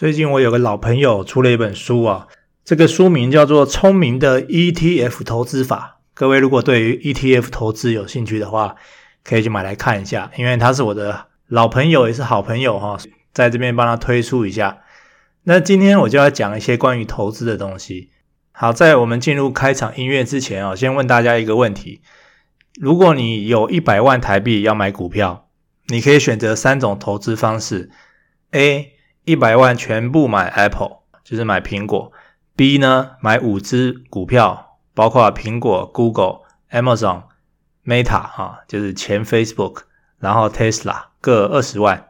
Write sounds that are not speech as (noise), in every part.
最近我有个老朋友出了一本书啊，这个书名叫做《聪明的 ETF 投资法》。各位如果对于 ETF 投资有兴趣的话，可以去买来看一下，因为他是我的老朋友，也是好朋友哈，在这边帮他推出一下。那今天我就要讲一些关于投资的东西。好，在我们进入开场音乐之前啊，先问大家一个问题：如果你有一百万台币要买股票，你可以选择三种投资方式：A。一百万全部买 Apple，就是买苹果。B 呢，买五只股票，包括苹果、Google、Amazon、Meta 啊，就是前 Facebook，然后 Tesla 各二十万。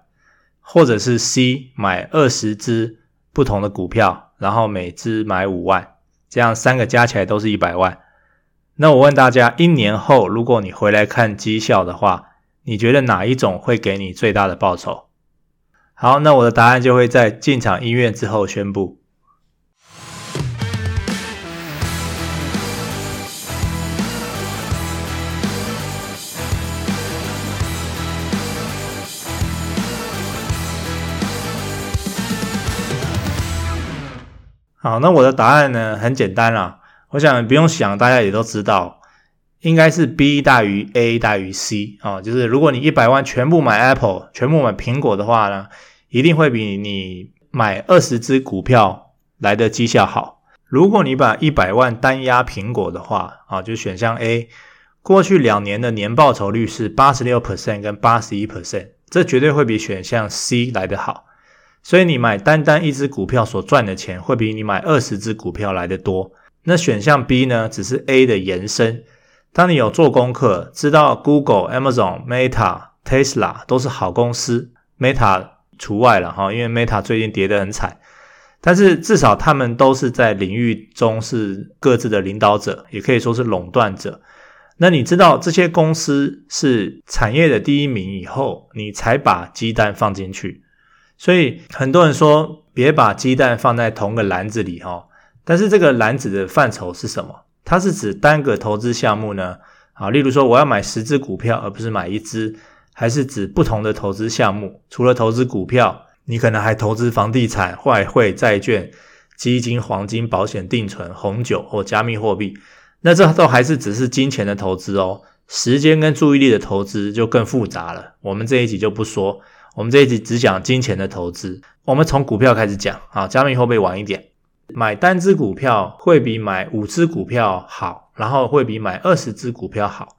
或者是 C 买二十只不同的股票，然后每只买五万，这样三个加起来都是一百万。那我问大家，一年后如果你回来看绩效的话，你觉得哪一种会给你最大的报酬？好，那我的答案就会在进场音乐之后宣布。好，那我的答案呢，很简单啦，我想不用想，大家也都知道，应该是 B 大于 A 大于 C 啊，就是如果你一百万全部买 Apple，全部买苹果的话呢，一定会比你买二十只股票来的绩效好。如果你把一百万单押苹果的话，啊，就选项 A，过去两年的年报酬率是八十六 percent 跟八十一 percent，这绝对会比选项 C 来得好。所以你买单单一只股票所赚的钱，会比你买二十只股票来的多。那选项 B 呢，只是 A 的延伸。当你有做功课，知道 Google、Amazon、Meta、Tesla 都是好公司，Meta。除外了哈，因为 Meta 最近跌得很惨，但是至少他们都是在领域中是各自的领导者，也可以说是垄断者。那你知道这些公司是产业的第一名以后，你才把鸡蛋放进去。所以很多人说别把鸡蛋放在同个篮子里哈，但是这个篮子的范畴是什么？它是指单个投资项目呢？啊，例如说我要买十只股票，而不是买一只。还是指不同的投资项目，除了投资股票，你可能还投资房地产、外汇、债券、基金、黄金、保险、定存、红酒或加密货币。那这都还是只是金钱的投资哦，时间跟注意力的投资就更复杂了。我们这一集就不说，我们这一集只讲金钱的投资。我们从股票开始讲啊，加密货币晚一点。买单只股票会比买五只股票好，然后会比买二十只股票好。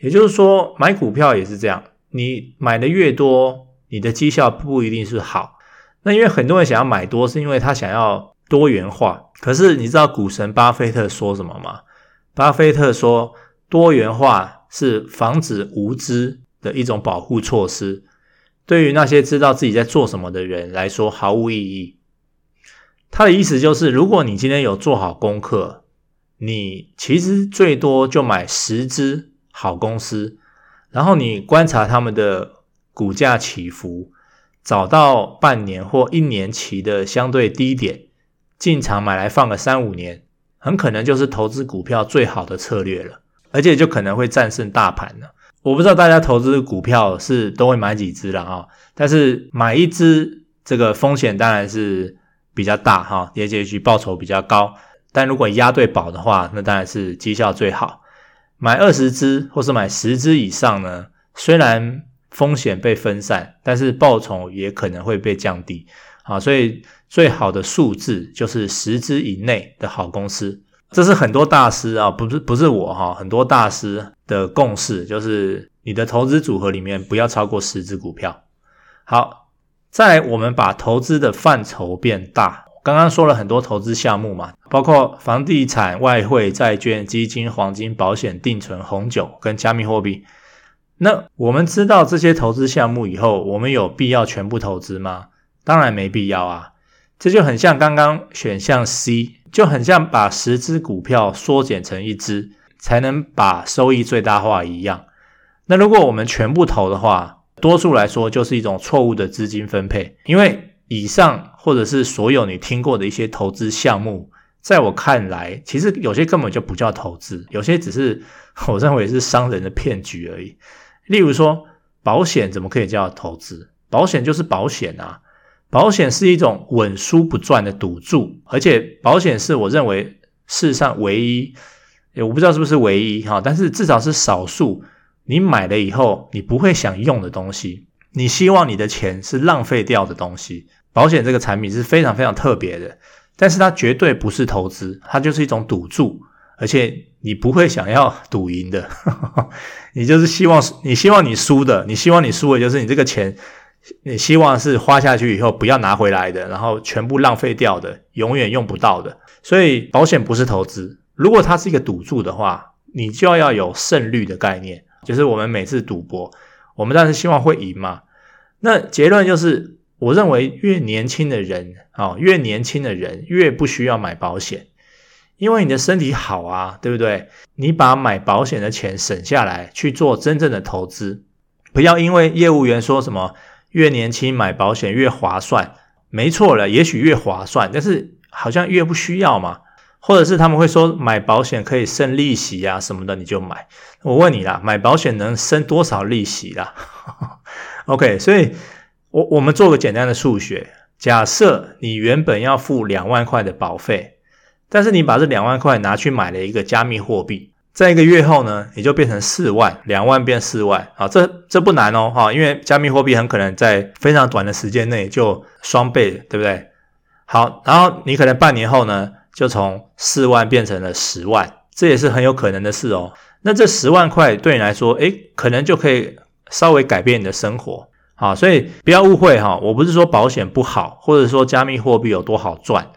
也就是说，买股票也是这样。你买的越多，你的绩效不一定是好。那因为很多人想要买多，是因为他想要多元化。可是你知道股神巴菲特说什么吗？巴菲特说，多元化是防止无知的一种保护措施。对于那些知道自己在做什么的人来说，毫无意义。他的意思就是，如果你今天有做好功课，你其实最多就买十只好公司。然后你观察他们的股价起伏，找到半年或一年期的相对低点，进场买来放个三五年，很可能就是投资股票最好的策略了，而且就可能会战胜大盘了。我不知道大家投资股票是都会买几只了啊，但是买一只这个风险当然是比较大哈，也许报酬比较高，但如果押对宝的话，那当然是绩效最好。买二十只或是买十只以上呢，虽然风险被分散，但是报酬也可能会被降低啊。所以最好的数字就是十只以内的好公司，这是很多大师啊，不是不是我哈，很多大师的共识就是你的投资组合里面不要超过十只股票。好，在我们把投资的范畴变大。刚刚说了很多投资项目嘛，包括房地产、外汇、债券、基金、黄金、保险、定存、红酒跟加密货币。那我们知道这些投资项目以后，我们有必要全部投资吗？当然没必要啊。这就很像刚刚选项 C，就很像把十只股票缩减成一只，才能把收益最大化一样。那如果我们全部投的话，多数来说就是一种错误的资金分配，因为。以上或者是所有你听过的一些投资项目，在我看来，其实有些根本就不叫投资，有些只是我认为是商人的骗局而已。例如说，保险怎么可以叫投资？保险就是保险啊，保险是一种稳输不赚的赌注，而且保险是我认为世上唯一，我不知道是不是唯一哈，但是至少是少数，你买了以后你不会想用的东西，你希望你的钱是浪费掉的东西。保险这个产品是非常非常特别的，但是它绝对不是投资，它就是一种赌注，而且你不会想要 (laughs) 赌赢的，(laughs) 你就是希望你希望你输的，你希望你输的就是你这个钱。你希望是花下去以后不要拿回来的，然后全部浪费掉的，永远用不到的。所以保险不是投资，如果它是一个赌注的话，你就要有胜率的概念，就是我们每次赌博，我们当然是希望会赢嘛。那结论就是，我认为越年轻的人啊，越年轻的人越不需要买保险，因为你的身体好啊，对不对？你把买保险的钱省下来去做真正的投资，不要因为业务员说什么。越年轻买保险越划算，没错了，也许越划算，但是好像越不需要嘛，或者是他们会说买保险可以生利息啊什么的，你就买。我问你啦，买保险能生多少利息啦？OK，所以我我们做个简单的数学，假设你原本要付两万块的保费，但是你把这两万块拿去买了一个加密货币。在一个月后呢，你就变成四万，两万变四万啊，这这不难哦，哈，因为加密货币很可能在非常短的时间内就双倍，对不对？好，然后你可能半年后呢，就从四万变成了十万，这也是很有可能的事哦。那这十万块对你来说，诶，可能就可以稍微改变你的生活，好，所以不要误会哈，我不是说保险不好，或者说加密货币有多好赚。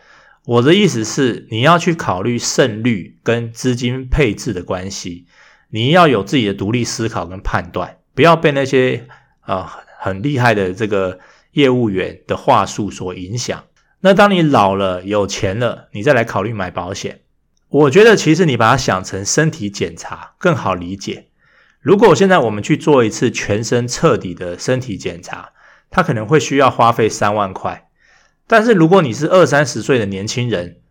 我的意思是，你要去考虑胜率跟资金配置的关系，你要有自己的独立思考跟判断，不要被那些啊、呃、很厉害的这个业务员的话术所影响。那当你老了有钱了，你再来考虑买保险，我觉得其实你把它想成身体检查更好理解。如果现在我们去做一次全身彻底的身体检查，它可能会需要花费三万块。但是如果你是二三十岁的年轻人，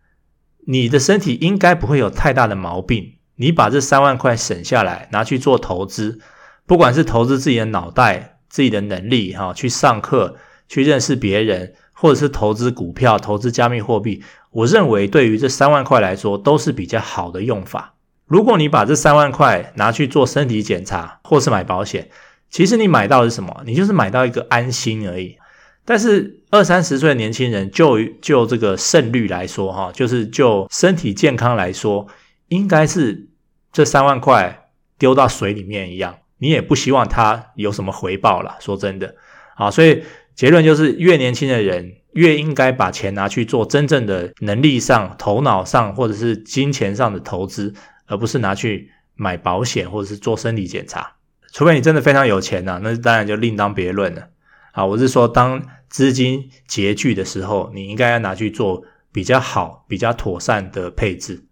你的身体应该不会有太大的毛病。你把这三万块省下来，拿去做投资，不管是投资自己的脑袋、自己的能力，哈，去上课、去认识别人，或者是投资股票、投资加密货币，我认为对于这三万块来说都是比较好的用法。如果你把这三万块拿去做身体检查，或是买保险，其实你买到的是什么？你就是买到一个安心而已。但是二三十岁的年轻人，就就这个胜率来说，哈，就是就身体健康来说，应该是这三万块丢到水里面一样，你也不希望他有什么回报了。说真的，啊，所以结论就是，越年轻的人越应该把钱拿去做真正的能力上、头脑上或者是金钱上的投资，而不是拿去买保险或者是做身体检查。除非你真的非常有钱呐，那当然就另当别论了。啊，我是说当。资金拮据的时候，你应该要拿去做比较好、比较妥善的配置。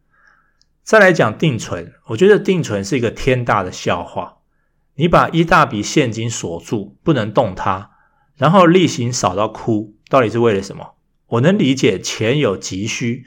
再来讲定存，我觉得定存是一个天大的笑话。你把一大笔现金锁住，不能动它，然后利息少到哭，到底是为了什么？我能理解钱有急需，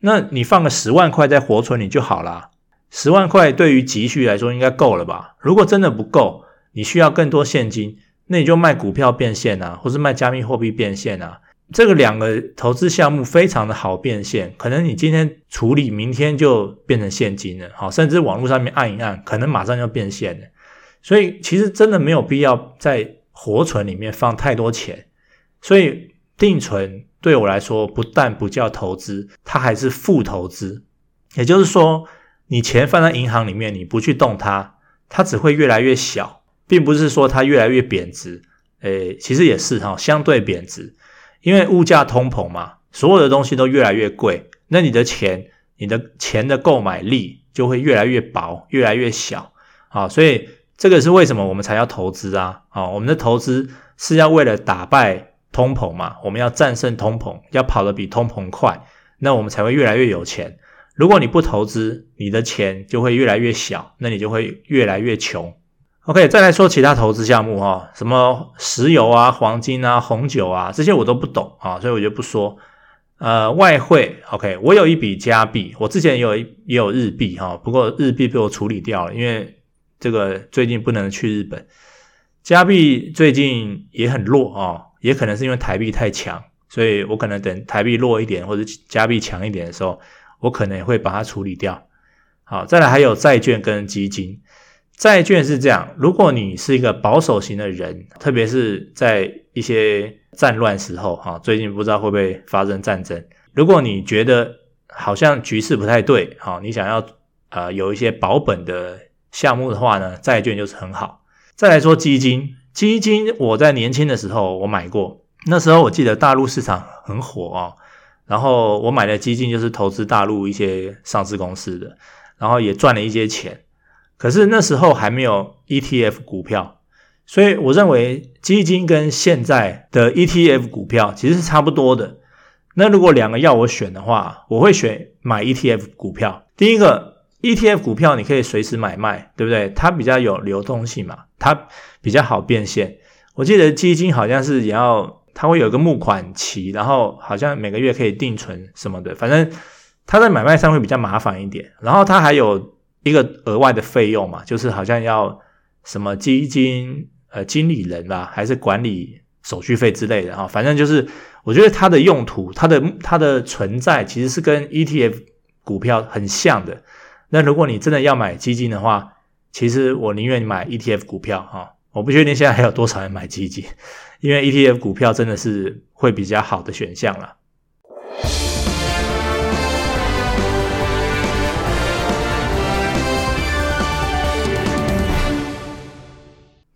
那你放个十万块在活存里就好啦。十万块对于急需来说应该够了吧？如果真的不够，你需要更多现金。那你就卖股票变现啊，或是卖加密货币变现啊，这个两个投资项目非常的好变现，可能你今天处理，明天就变成现金了，好，甚至网络上面按一按，可能马上就变现了。所以其实真的没有必要在活存里面放太多钱，所以定存对我来说不但不叫投资，它还是负投资。也就是说，你钱放在银行里面，你不去动它，它只会越来越小。并不是说它越来越贬值，诶，其实也是哈，相对贬值，因为物价通膨嘛，所有的东西都越来越贵，那你的钱，你的钱的购买力就会越来越薄，越来越小，啊，所以这个是为什么我们才要投资啊，啊，我们的投资是要为了打败通膨嘛，我们要战胜通膨，要跑得比通膨快，那我们才会越来越有钱。如果你不投资，你的钱就会越来越小，那你就会越来越穷。OK，再来说其他投资项目哈，什么石油啊、黄金啊、红酒啊，这些我都不懂啊，所以我就不说。呃，外汇，OK，我有一笔加币，我之前也有也有日币哈，不过日币被我处理掉了，因为这个最近不能去日本。加币最近也很弱啊，也可能是因为台币太强所以我可能等台币弱一点或者加币强一点的时候，我可能也会把它处理掉。好，再来还有债券跟基金。债券是这样，如果你是一个保守型的人，特别是在一些战乱时候，哈，最近不知道会不会发生战争。如果你觉得好像局势不太对，哈，你想要呃有一些保本的项目的话呢，债券就是很好。再来说基金，基金我在年轻的时候我买过，那时候我记得大陆市场很火啊，然后我买的基金就是投资大陆一些上市公司的，然后也赚了一些钱。可是那时候还没有 ETF 股票，所以我认为基金跟现在的 ETF 股票其实是差不多的。那如果两个要我选的话，我会选买 ETF 股票。第一个，ETF 股票你可以随时买卖，对不对？它比较有流动性嘛，它比较好变现。我记得基金好像是也要，它会有一个募款期，然后好像每个月可以定存什么的，反正它在买卖上会比较麻烦一点。然后它还有一个额外的费用嘛，就是好像要什么基金呃经理人吧，还是管理手续费之类的哈，反正就是。我觉得它的用途，它的它的存在其实是跟 ETF 股票很像的。那如果你真的要买基金的话，其实我宁愿买 ETF 股票哈。我不确定现在还有多少人买基金，因为 ETF 股票真的是会比较好的选项了。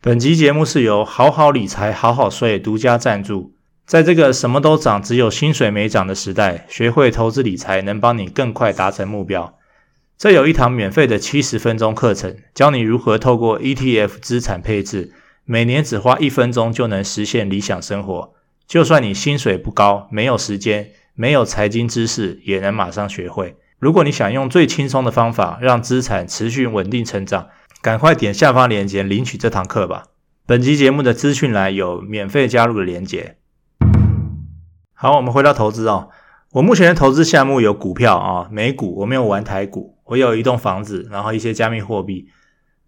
本集节目是由好好理财好好税独家赞助。在这个什么都涨，只有薪水没涨的时代，学会投资理财能帮你更快达成目标。这有一堂免费的七十分钟课程，教你如何透过 ETF 资产配置，每年只花一分钟就能实现理想生活。就算你薪水不高，没有时间，没有财经知识，也能马上学会。如果你想用最轻松的方法让资产持续稳定成长，赶快点下方链接领取这堂课吧。本集节目的资讯栏有免费加入的链接。好，我们回到投资哦。我目前的投资项目有股票啊，美股，我没有玩台股。我有一栋房子，然后一些加密货币。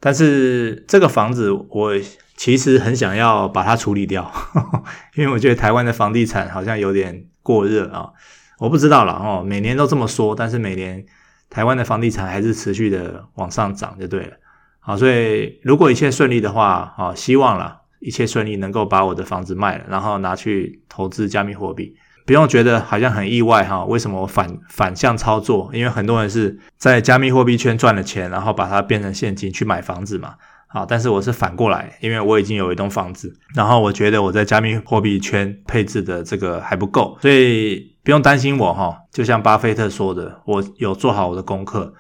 但是这个房子我其实很想要把它处理掉，呵呵，因为我觉得台湾的房地产好像有点过热啊。我不知道了哦，每年都这么说，但是每年台湾的房地产还是持续的往上涨就对了。好，所以如果一切顺利的话，啊，希望了。一切顺利，能够把我的房子卖了，然后拿去投资加密货币，不用觉得好像很意外哈。为什么我反反向操作？因为很多人是在加密货币圈赚了钱，然后把它变成现金去买房子嘛。好，但是我是反过来，因为我已经有一栋房子，然后我觉得我在加密货币圈配置的这个还不够，所以不用担心我哈。就像巴菲特说的，我有做好我的功课，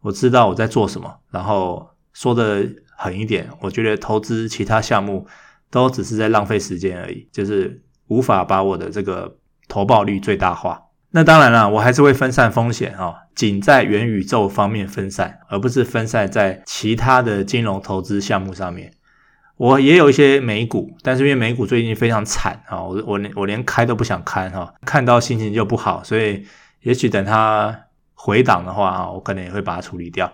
我知道我在做什么，然后说的。狠一点，我觉得投资其他项目都只是在浪费时间而已，就是无法把我的这个投报率最大化。那当然了，我还是会分散风险啊，仅在元宇宙方面分散，而不是分散在其他的金融投资项目上面。我也有一些美股，但是因为美股最近非常惨啊，我我连我连开都不想看哈，看到心情就不好，所以也许等它回档的话啊，我可能也会把它处理掉。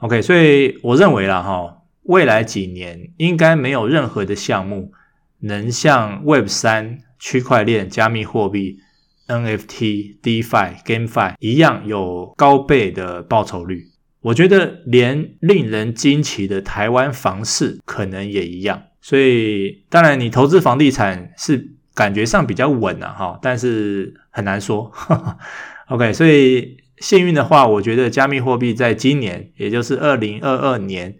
OK，所以我认为啦哈，未来几年应该没有任何的项目能像 Web 三、区块链、加密货币、NFT、DeFi、GameFi 一样有高倍的报酬率。我觉得连令人惊奇的台湾房市可能也一样。所以当然，你投资房地产是感觉上比较稳啊哈，但是很难说。(laughs) OK，所以。幸运的话，我觉得加密货币在今年，也就是二零二二年，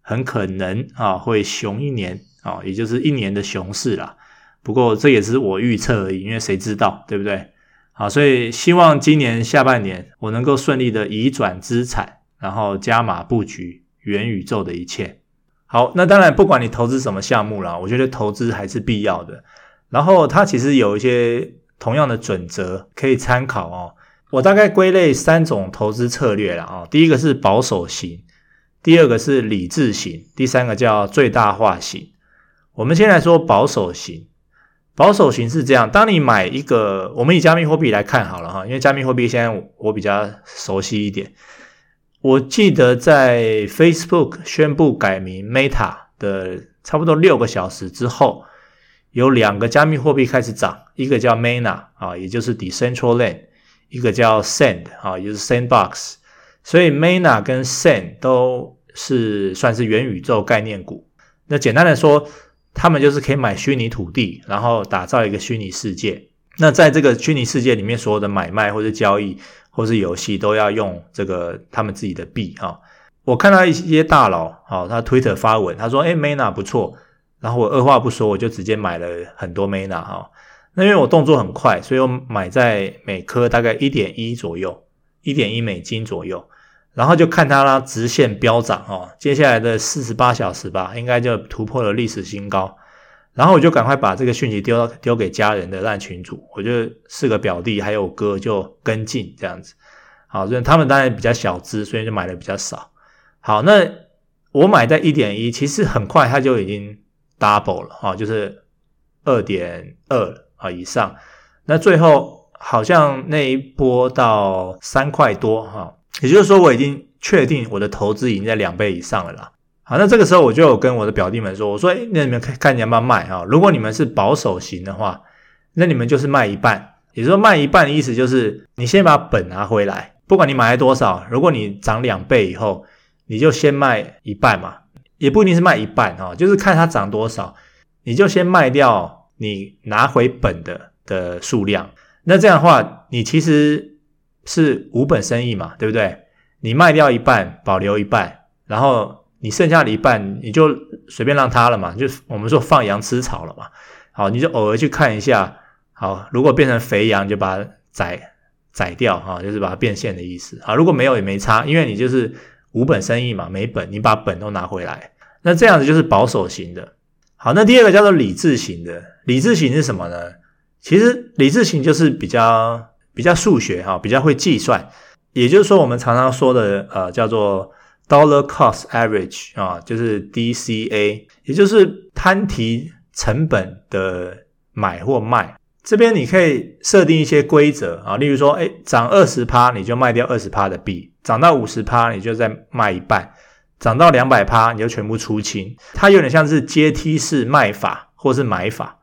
很可能啊会熊一年啊，也就是一年的熊市啦。不过这也是我预测而已，因为谁知道，对不对？好，所以希望今年下半年我能够顺利的移转资产，然后加码布局元宇宙的一切。好，那当然不管你投资什么项目啦，我觉得投资还是必要的。然后它其实有一些同样的准则可以参考哦。我大概归类三种投资策略了啊，第一个是保守型，第二个是理智型，第三个叫最大化型。我们先来说保守型，保守型是这样：当你买一个，我们以加密货币来看好了哈，因为加密货币现在我比较熟悉一点。我记得在 Facebook 宣布改名 Meta 的差不多六个小时之后，有两个加密货币开始涨，一个叫 Mana 啊，也就是 Decentraland，一个叫 Sand 啊，也就是 Sandbox。所以 Mana 跟 Sand 都是算是元宇宙概念股。那简单的说，他们就是可以买虚拟土地，然后打造一个虚拟世界。那在这个虚拟世界里面，所有的买卖或者交易或是游戏都要用这个他们自己的币啊。我看到一些大佬啊，他 Twitter 发文，他说：“哎，Mana 不错。”然后我二话不说，我就直接买了很多 Mana 哈。那因为我动作很快，所以我买在每颗大概一点一左右，一点一美金左右。然后就看它啦，直线飙涨哦。接下来的四十八小时吧，应该就突破了历史新高。然后我就赶快把这个讯息丢到丢给家人的烂群组，我就四个表弟还有哥就跟进这样子。好，所以他们当然比较小资，所以就买的比较少。好，那我买在一点一，其实很快它就已经 double 了哈，就是二点二啊以上。那最后好像那一波到三块多哈。也就是说，我已经确定我的投资已经在两倍以上了啦。好，那这个时候我就有跟我的表弟们说：“我说，那你们看看你要不要卖啊？如果你们是保守型的话，那你们就是卖一半。也就是说，卖一半的意思就是你先把本拿回来，不管你买了多少，如果你涨两倍以后，你就先卖一半嘛，也不一定是卖一半啊，就是看它涨多少，你就先卖掉你拿回本的的数量。那这样的话，你其实。是无本生意嘛，对不对？你卖掉一半，保留一半，然后你剩下的一半，你就随便让它了嘛，就我们说放羊吃草了嘛。好，你就偶尔去看一下。好，如果变成肥羊，就把它宰宰掉哈，就是把它变现的意思。好，如果没有也没差，因为你就是无本生意嘛，没本，你把本都拿回来。那这样子就是保守型的。好，那第二个叫做理智型的。理智型是什么呢？其实理智型就是比较。比较数学哈，比较会计算，也就是说，我们常常说的呃，叫做 dollar cost average 啊，就是 DCA，也就是摊提成本的买或卖。这边你可以设定一些规则啊，例如说，哎，涨二十趴你就卖掉二十趴的币，涨到五十趴你就再卖一半，涨到两百趴你就全部出清。它有点像是阶梯式卖法或是买法。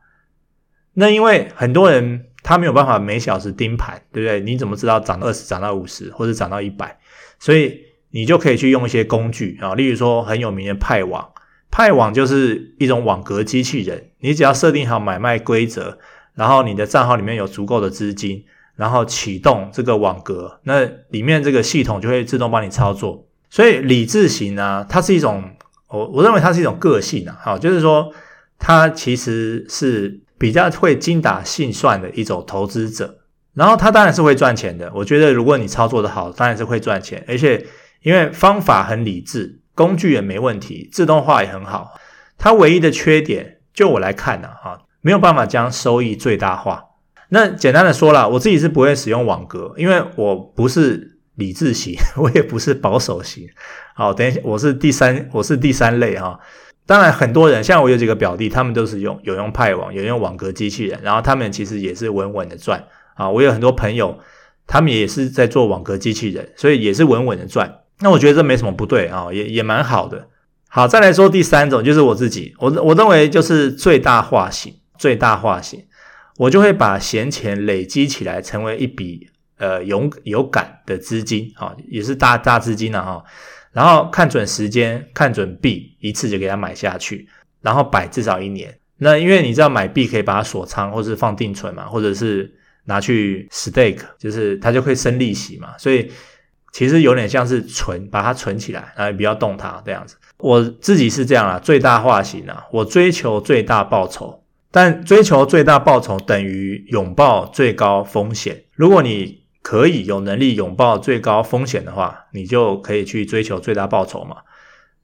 那因为很多人。它没有办法每小时盯盘，对不对？你怎么知道涨二十、涨到五十，或者涨到一百？所以你就可以去用一些工具啊，例如说很有名的派网，派网就是一种网格机器人。你只要设定好买卖规则，然后你的账号里面有足够的资金，然后启动这个网格，那里面这个系统就会自动帮你操作。所以理智型呢，它是一种我我认为它是一种个性啊，好，就是说它其实是。比较会精打细算的一种投资者，然后他当然是会赚钱的。我觉得如果你操作的好，当然是会赚钱，而且因为方法很理智，工具也没问题，自动化也很好。它唯一的缺点，就我来看呢，哈，没有办法将收益最大化。那简单的说啦，我自己是不会使用网格，因为我不是理智型，(laughs) 我也不是保守型。好，等一下，我是第三，我是第三类哈。当然，很多人像我有几个表弟，他们都是用有用派网，有用网格机器人，然后他们其实也是稳稳的赚啊。我有很多朋友，他们也是在做网格机器人，所以也是稳稳的赚。那我觉得这没什么不对啊，也也蛮好的。好，再来说第三种，就是我自己，我我认为就是最大化型，最大化型，我就会把闲钱累积起来，成为一笔呃有有感的资金啊，也是大大资金了哈。然后看准时间，看准币，一次就给它买下去，然后摆至少一年。那因为你知道买币可以把它锁仓，或是放定存嘛，或者是拿去 stake，就是它就会生利息嘛。所以其实有点像是存，把它存起来，然后不要动它这样子。我自己是这样啦，最大化型啊，我追求最大报酬，但追求最大报酬等于拥抱最高风险。如果你可以有能力拥抱最高风险的话，你就可以去追求最大报酬嘛。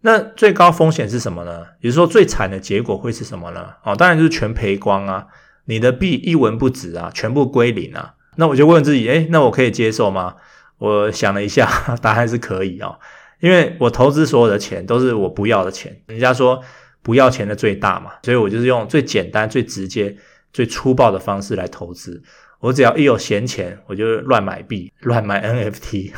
那最高风险是什么呢？也就是说，最惨的结果会是什么呢？哦，当然就是全赔光啊，你的币一文不值啊，全部归零啊。那我就问自己，诶，那我可以接受吗？我想了一下，(laughs) 答案是可以哦，因为我投资所有的钱都是我不要的钱。人家说不要钱的最大嘛，所以我就是用最简单、最直接、最粗暴的方式来投资。我只要一有闲钱，我就乱买币、乱买 NFT，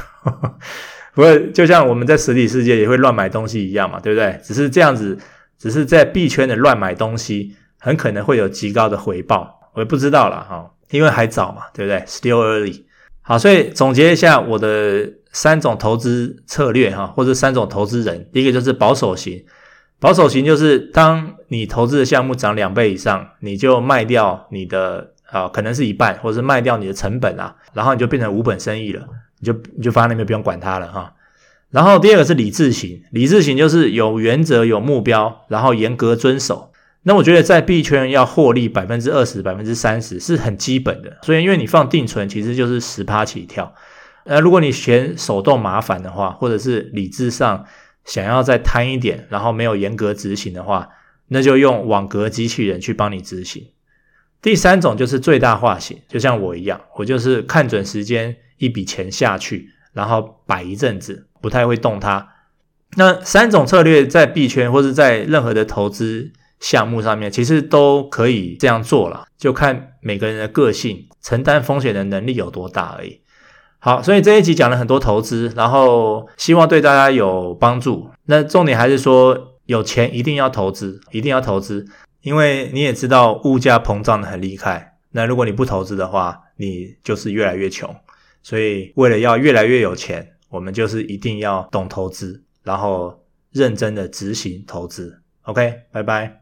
(laughs) 不过就像我们在实体世界也会乱买东西一样嘛，对不对？只是这样子，只是在币圈的乱买东西，很可能会有极高的回报。我也不知道了哈，因为还早嘛，对不对？Still early。好，所以总结一下我的三种投资策略哈，或者三种投资人，第一个就是保守型。保守型就是当你投资的项目涨两倍以上，你就卖掉你的啊，可能是一半，或者是卖掉你的成本啊，然后你就变成无本生意了，你就你就放在那边不用管它了哈。然后第二个是理智型，理智型就是有原则、有目标，然后严格遵守。那我觉得在币圈要获利百分之二十、百分之三十是很基本的。所以因为你放定存其实就是十趴起跳，呃，如果你嫌手动麻烦的话，或者是理智上。想要再贪一点，然后没有严格执行的话，那就用网格机器人去帮你执行。第三种就是最大化型，就像我一样，我就是看准时间，一笔钱下去，然后摆一阵子，不太会动它。那三种策略在币圈或者在任何的投资项目上面，其实都可以这样做了，就看每个人的个性、承担风险的能力有多大而已。好，所以这一集讲了很多投资，然后希望对大家有帮助。那重点还是说，有钱一定要投资，一定要投资，因为你也知道物价膨胀的很厉害。那如果你不投资的话，你就是越来越穷。所以为了要越来越有钱，我们就是一定要懂投资，然后认真的执行投资。OK，拜拜。